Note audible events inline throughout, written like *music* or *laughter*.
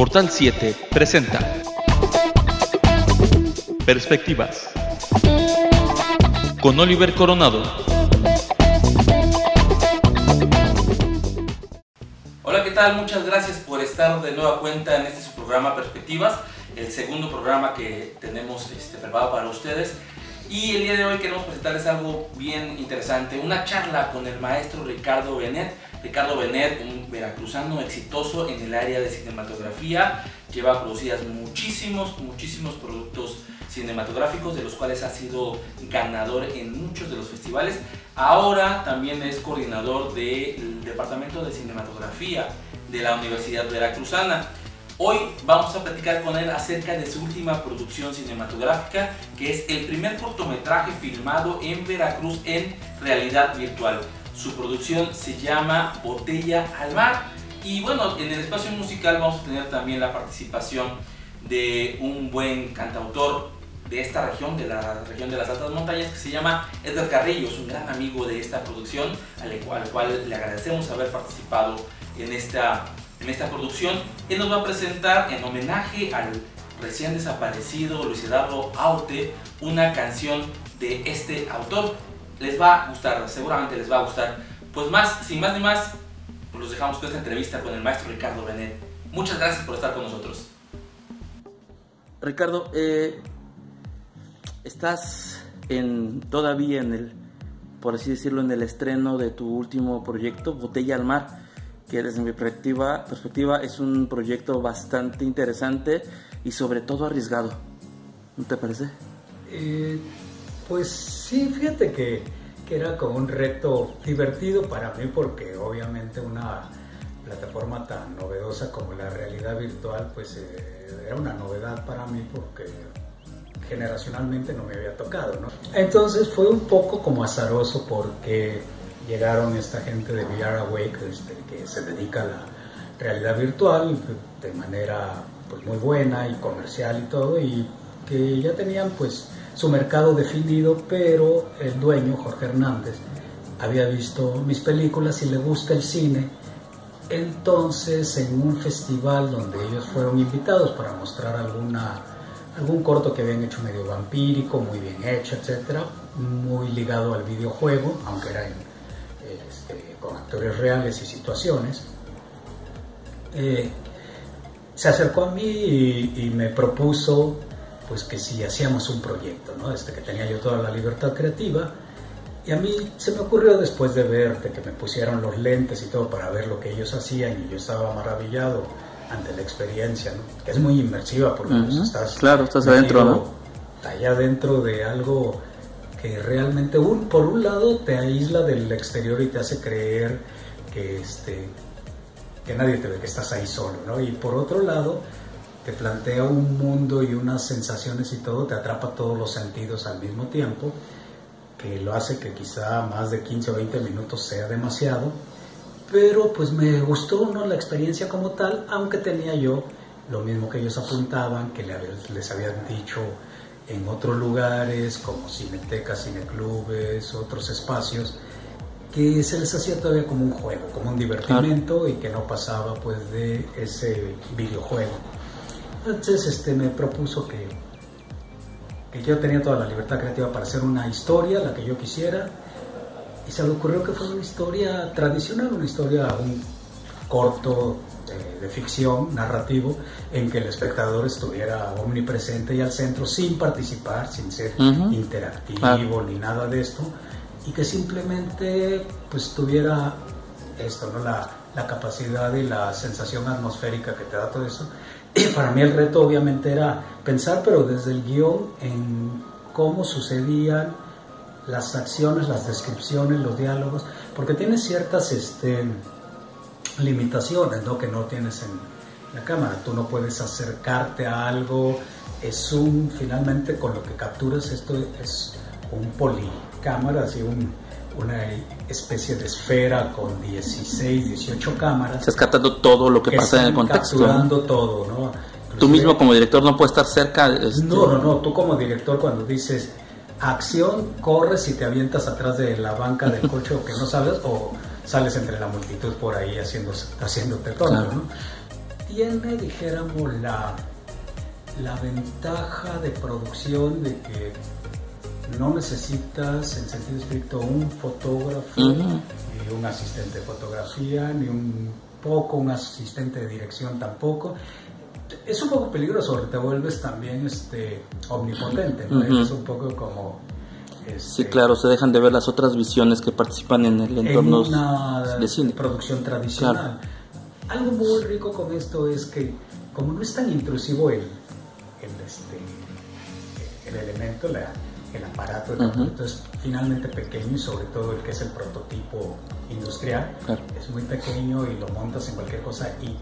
Portal 7 presenta Perspectivas con Oliver Coronado. Hola, ¿qué tal? Muchas gracias por estar de nueva cuenta en este su programa Perspectivas, el segundo programa que tenemos este, preparado para ustedes. Y el día de hoy queremos presentarles algo bien interesante, una charla con el maestro Ricardo Benet. Ricardo Benet, un veracruzano exitoso en el área de cinematografía, lleva producidas muchísimos, muchísimos productos cinematográficos, de los cuales ha sido ganador en muchos de los festivales. Ahora también es coordinador del Departamento de Cinematografía de la Universidad Veracruzana. Hoy vamos a platicar con él acerca de su última producción cinematográfica, que es el primer cortometraje filmado en Veracruz en realidad virtual. Su producción se llama Botella al Mar. Y bueno, en el espacio musical vamos a tener también la participación de un buen cantautor de esta región, de la región de las altas montañas, que se llama Edgar Carrillo, es un gran amigo de esta producción, al cual, al cual le agradecemos haber participado en esta en esta producción. Él nos va a presentar en homenaje al recién desaparecido Luis Eduardo Aute una canción de este autor. Les va a gustar, seguramente les va a gustar. Pues más, sin más ni más, pues los dejamos con esta entrevista con el maestro Ricardo Benet. Muchas gracias por estar con nosotros. Ricardo, eh, estás en, todavía en el, por así decirlo, en el estreno de tu último proyecto, Botella al Mar que desde mi perspectiva, perspectiva es un proyecto bastante interesante y sobre todo arriesgado. ¿No te parece? Eh, pues sí, fíjate que, que, era como un reto divertido para mí porque obviamente una plataforma tan novedosa como la realidad virtual pues eh, era una novedad para mí porque generacionalmente no me había tocado. ¿no? Entonces fue un poco como azaroso porque llegaron esta gente de VR Awake este, que se dedica a la realidad virtual de manera pues, muy buena y comercial y todo, y que ya tenían pues su mercado definido, pero el dueño, Jorge Hernández, había visto mis películas y le gusta el cine. Entonces, en un festival donde ellos fueron invitados para mostrar alguna, algún corto que habían hecho medio vampírico, muy bien hecho, etcétera, muy ligado al videojuego, aunque era este, con actores reales y situaciones, eh, se acercó a mí y, me propuso pues que si hacíamos un proyecto, ¿no? este, que tenía yo toda la libertad creativa, y a mí se me ocurrió después de ver, que me pusieron los lentes y todo para ver lo que ellos hacían, y yo estaba maravillado ante la experiencia, que es muy inmersiva porque pues, estás, claro, estás adentro, ¿no? allá dentro de algo que realmente un, por un lado te aísla del exterior y te hace creer que, este, que nadie te ve, que estás ahí solo, ¿no? Y por otro lado te plantea un mundo y unas sensaciones y todo, te atrapa todos los sentidos al mismo tiempo, que lo hace que quizá más de 15 o 20 minutos sea demasiado, pero pues me gustó ¿no? la experiencia como tal, aunque tenía yo lo mismo que ellos apuntaban, que les habían dicho en otros lugares como cinetecas, cineclubes, otros espacios, que se les hacía todavía como un juego, como un divertimento y que no pasaba pues de ese videojuego. Entonces este, me propuso que, que yo tenía toda la libertad creativa para hacer una historia, la que yo quisiera, y se le ocurrió que fuera una historia tradicional, una historia, un corto de, ficción, narrativo, en que el espectador estuviera omnipresente y al centro sin participar, sin ser interactivo ni nada de esto, y que simplemente pues tuviera esto, ¿no? La, la capacidad y la sensación atmosférica que te da todo eso. *clears throat* Para mí el reto obviamente era pensar, pero desde el guion, en cómo sucedían las acciones, las descripciones, los diálogos, porque tiene ciertas este, limitaciones ¿no? que no tienes en la cámara. Tú no puedes acercarte a algo, es un, finalmente con lo que capturas esto es un policámara, así un, una especie de esfera con 16, 18 cámaras. Estás captando todo lo que, pasa en el contexto. Capturando todo, ¿no? tú mismo como director no puedes estar cerca. Este... No, no, no. Tú como director cuando dices acción, corres y te avientas atrás de la banca del *laughs* coche o que no sabes, o sales entre la multitud por ahí haciendo, haciéndote todo, ¿no? tiene, dijéramos, la, la ventaja de producción de que no necesitas en sentido estricto un fotógrafo, ni un asistente de fotografía, ni un poco un asistente de dirección tampoco. Es un poco peligroso, te vuelves también este, omnipotente, Es un poco como... sí, este, claro, se dejan de ver las otras visiones que participan en el entorno de cine. producción tradicional. Algo muy rico con esto es que, como no es tan intrusivo el, el, este, el elemento, la, el aparato, el es finalmente pequeño y sobre todo el que es el prototipo industrial es muy pequeño y lo montas en cualquier cosa y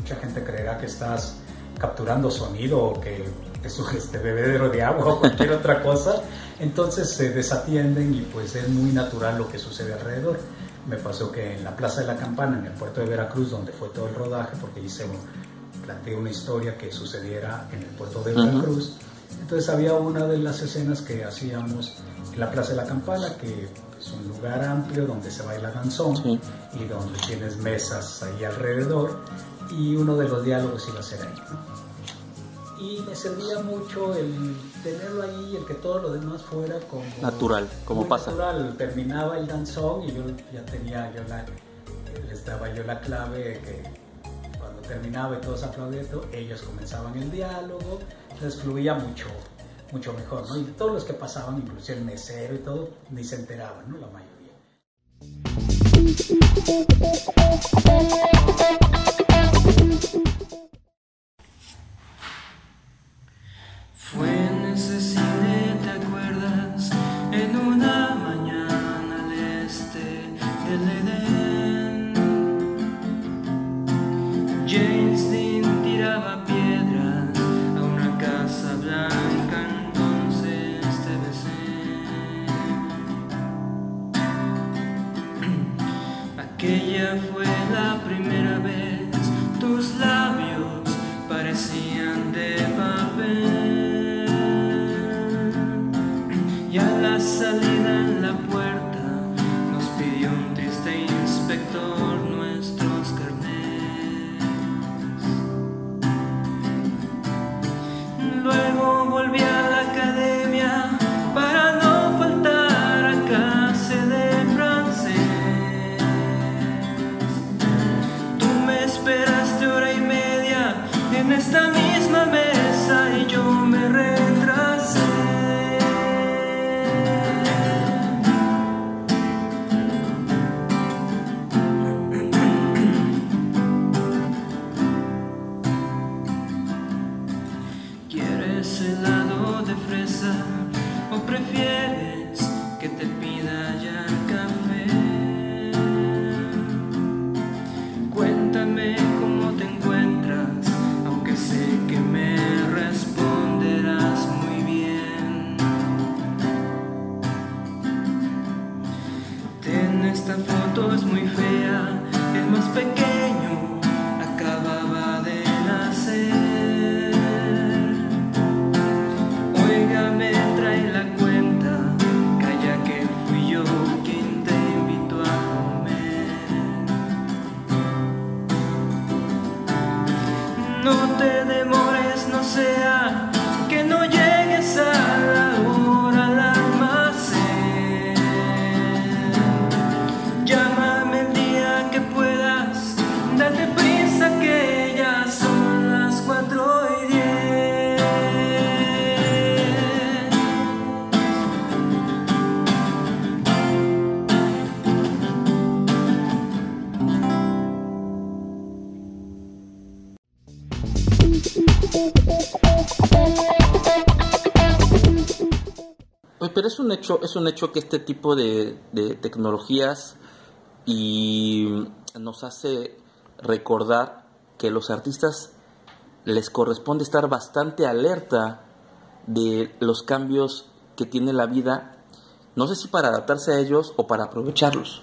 mucha gente creerá que estás capturando sonido o que es un este bebedero de agua o cualquier *laughs* otra cosa, entonces se desatienden y pues es muy natural lo que sucede alrededor. Me pasó que en la Plaza de la Campana, en el puerto de Veracruz, donde fue todo el rodaje, porque hice, planteé una historia que sucediera en el puerto de Veracruz, entonces había una de las escenas que hacíamos en la Plaza de la Campana, que es un lugar amplio donde se baila danzón y donde tienes mesas ahí alrededor y uno de los diálogos iba a ser ahí. Y me servía mucho el tenerlo ahí, el que todo lo demás fuera como... Natural, como pasa. Natural, terminaba el danzón y yo ya tenía, yo la, les daba yo la clave que cuando terminaba y todos aplaudiendo, ellos comenzaban el diálogo, les fluía mucho, mucho mejor, ¿no? Y todos los que pasaban, incluso el mesero y todo, ni se enteraban, ¿no? La mayoría. Fue en esta misma hecho, es un hecho que este tipo de, tecnologías y nos hace recordar que los artistas les corresponde estar bastante alerta de los cambios que tiene la vida, no sé si para adaptarse a ellos o para aprovecharlos.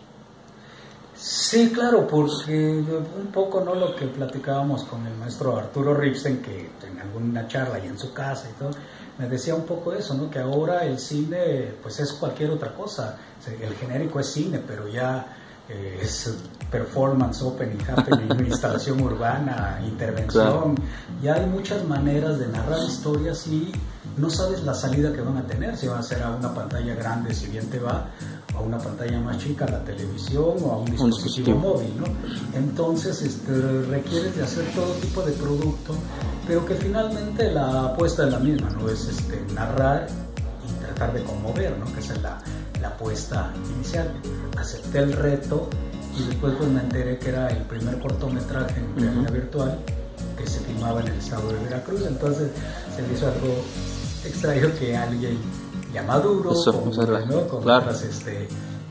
Sí, claro, porque un poco no lo que platicábamos con el maestro Arturo Ripstein, que en alguna charla y en su casa y todo, me decía un poco eso, ¿no? Que ahora el cine, pues es cualquier otra cosa. El genérico es cine, pero ya eh, es performance, open y happening, *laughs* instalación urbana, intervención. Y hay muchas maneras de narrar historias y no sabes la salida que van a tener, si van a ser a una pantalla grande, si bien te va, a una pantalla más chica, a la televisión o a un dispositivo, móvil, ¿no? Entonces este, requieres de hacer todo tipo de producto, pero que finalmente la apuesta es la misma, ¿no? Es este, narrar y tratar de conmover, ¿no? Que esa es la, la apuesta inicial. Acepté el reto y después pues me enteré que era el primer cortometraje en realidad virtual que se filmaba en el estado de Veracruz, entonces se me hizo algo extraño que alguien ya maduro, con, otras este,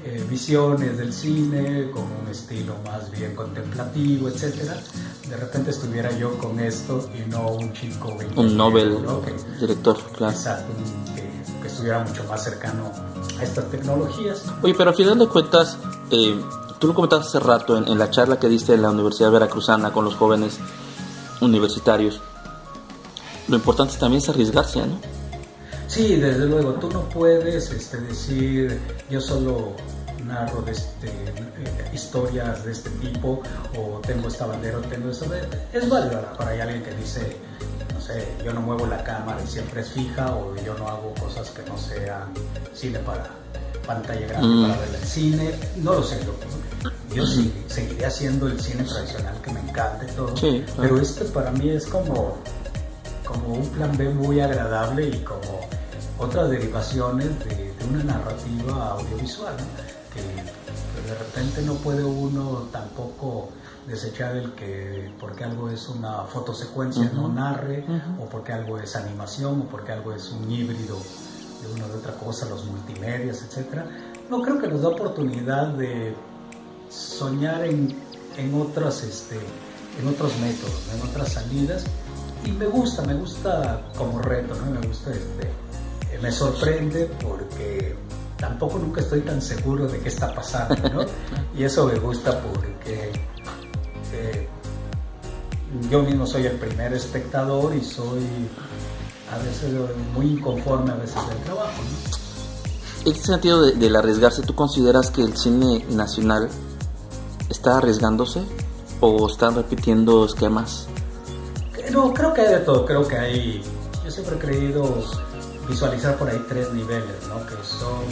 eh, visiones del cine, con un estilo más bien contemplativo, etcétera, de repente estuviera yo con esto y no un chico un Nobel director, claro. Exacto, que, estuviera mucho más cercano a estas tecnologías. Oye, pero al final de cuentas, eh, tú lo comentaste hace rato en, en la charla que diste en la Universidad Veracruzana con los jóvenes universitarios. Lo importante también es arriesgarse, ¿no? Sí, desde luego, tú no puedes este, decir yo solo narro de este, eh, historias de este tipo o tengo esta bandera o tengo esto. Es válido para alguien que dice, no sé, yo no muevo la cámara y siempre es fija o yo no hago cosas que no sean cine para pantalla grande mm. para ver el cine. No lo sé, yo, yo sí, seguiré haciendo el cine tradicional que me encanta y todo. Pero este para mí es como, como un plan B muy agradable y como otras derivaciones de, una narrativa audiovisual, que, de repente no puede uno tampoco desechar el que porque algo es una fotosecuencia no narre, o porque algo es animación, o porque algo es un híbrido de una de otra cosa, los multimedias, etc. No creo que nos da oportunidad de soñar en, en otras, este, en otros métodos, en otras salidas, y me gusta, me gusta como reto, ¿no? me gusta este, me sorprende porque tampoco nunca estoy tan seguro de qué está pasando, ¿no? *laughs* Y eso me gusta porque eh, yo mismo soy el primer espectador y soy a veces muy inconforme a veces del trabajo, ¿no? En este sentido de, del arriesgarse, ¿tú consideras que el cine nacional está arriesgándose o están repitiendo esquemas? No, creo que hay de todo, creo que hay, yo siempre he creído visualizar por ahí tres niveles, ¿no? que son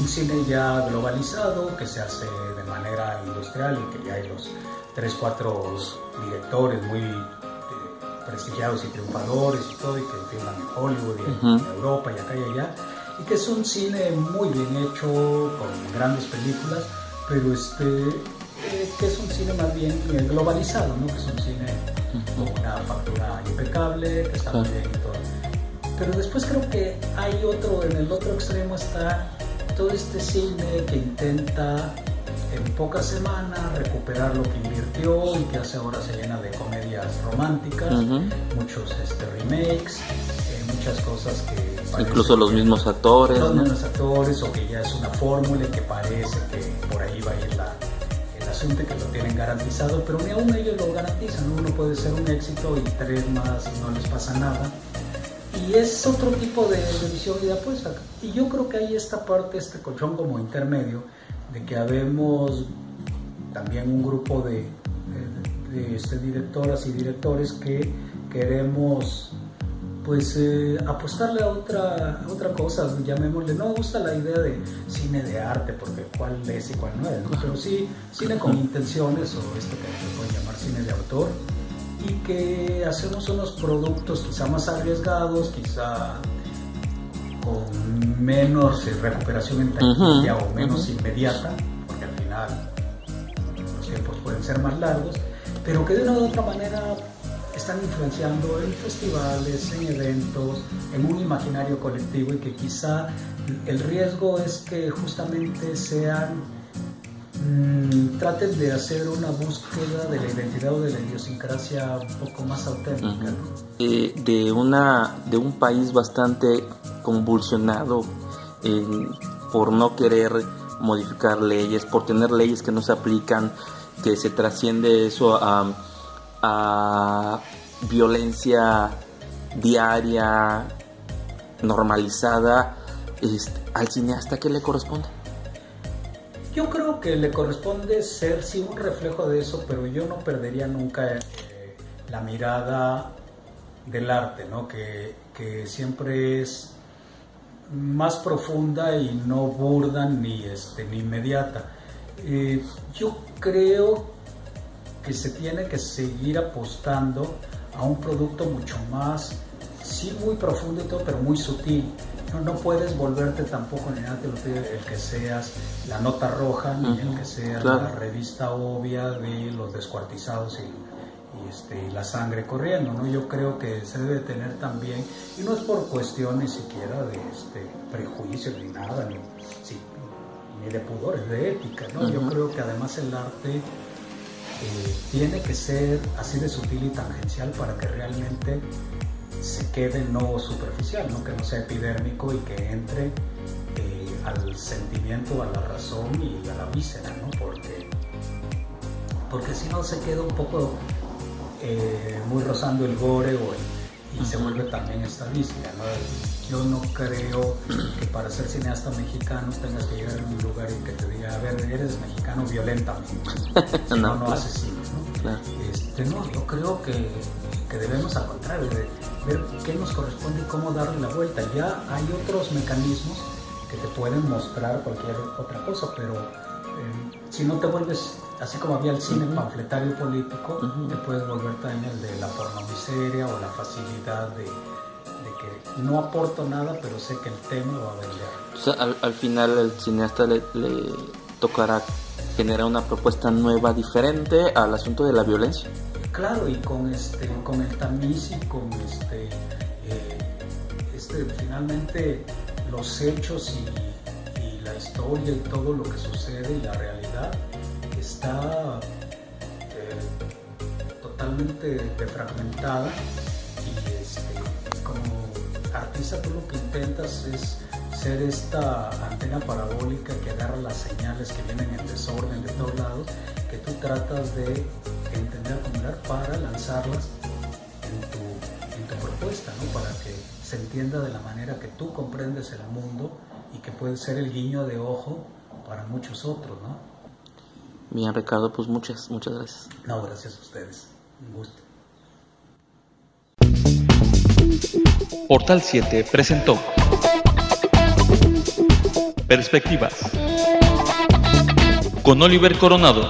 un cine ya globalizado, que se hace de manera industrial y que ya hay los tres, cuatro directores muy eh, prestigiados y triunfadores y todo, y que filman en Hollywood y en Europa y acá y allá, y que es un cine muy bien hecho, con grandes películas, pero este, eh, que es un cine más bien globalizado, ¿no? que es un cine con una factura impecable, que está muy bien pero después creo que hay otro, en el otro extremo está todo este cine que intenta en pocas semanas recuperar lo que invirtió y que hace ahora se llena de comedias románticas, muchos este, remakes, eh, muchas cosas que... Incluso los mismos actores. Los mismos actores o que ya es una fórmula y que parece que por ahí va a ir la, el asunto que lo tienen garantizado, pero ni aún ellos lo garantizan, uno puede ser un éxito y tres más no les pasa nada y es otro tipo de, visión y de apuesta. Y yo creo que hay esta parte, este colchón como intermedio, de que habemos también un grupo de, este, directoras y directores que queremos pues eh, apostarle a otra, otra cosa, llamémosle, no me gusta la idea de cine de arte, porque cuál es y cuál no es, pero sí cine con intenciones o esto que se puede llamar cine de autor, y que hacemos unos productos quizá más arriesgados, quizá con menos recuperación en taquilla o menos inmediata, porque al final los tiempos pueden ser más largos, pero que de una u otra manera están influenciando en festivales, en eventos, en un imaginario colectivo y que quizá el riesgo es que justamente sean Mm, traten de hacer una búsqueda de la identidad o de la idiosincrasia un poco más auténtica. Eh, de, una, de un país bastante convulsionado por no querer modificar leyes, por tener leyes que no se aplican, que se trasciende eso a, a violencia diaria, normalizada, este, al cineasta, ¿qué le corresponde? Yo creo que le corresponde ser sí un reflejo de eso, pero yo no perdería nunca eh, la mirada del arte, ¿no? Que, que siempre es más profunda y no burda ni, este, ni inmediata. Eh, yo creo que se tiene que seguir apostando a un producto mucho más, sí muy profundo y todo, pero muy sutil. No, no puedes volverte tampoco ni nada el que seas la nota roja, ni el que seas la revista obvia de los descuartizados y, y, este, y la sangre corriendo. ¿no? Yo creo que se debe tener también, y no es por cuestiones siquiera de este, prejuicios ni nada, ni, sí, ni de pudores, de ética. ¿no? Yo creo que además el arte eh, tiene que ser así de sutil y tangencial para que realmente se quede no superficial, ¿no? que no sea epidérmico y que entre eh, al sentimiento, a la razón y a la víscera, ¿no? porque, porque si no se queda un poco eh, muy rozando el gore o el, y se vuelve también estadística. ¿no? Yo no creo que para ser cineasta mexicano tengas que llegar a un lugar y que te diga, a ver, eres mexicano violentamente, *laughs* no, no, no asesino. ¿no? Claro. Este, no, yo creo que, que debemos al contrario, de ver qué nos corresponde y cómo darle la vuelta. Ya hay otros mecanismos que te pueden mostrar cualquier otra cosa, pero eh, si no te vuelves, así como había el cine uh -huh. panfletario político, uh -huh. te puedes volver también el de la pornomiseria o la facilidad de, que no aporto nada, pero sé que el tema va a vender. O sea, al, al final el cineasta le, le tocará generar una propuesta nueva, diferente al asunto de la violencia claro y con este con el tamiz y con este, eh, este finalmente los hechos y, la historia y todo lo que sucede y la realidad está eh, totalmente defragmentada y este, como artista tú lo que intentas es ser esta antena parabólica que agarra las señales que vienen en desorden de todos lados, que tú tratas de entender, acumular para lanzarlas en tu, en tu propuesta, ¿no? para que se entienda de la manera que tú comprendes el mundo y que puede ser el guiño de ojo para muchos otros. ¿no? Bien, Ricardo, pues muchas, muchas gracias. No, gracias a ustedes. Un gusto. Portal 7 presentó Perspectivas con Oliver Coronado.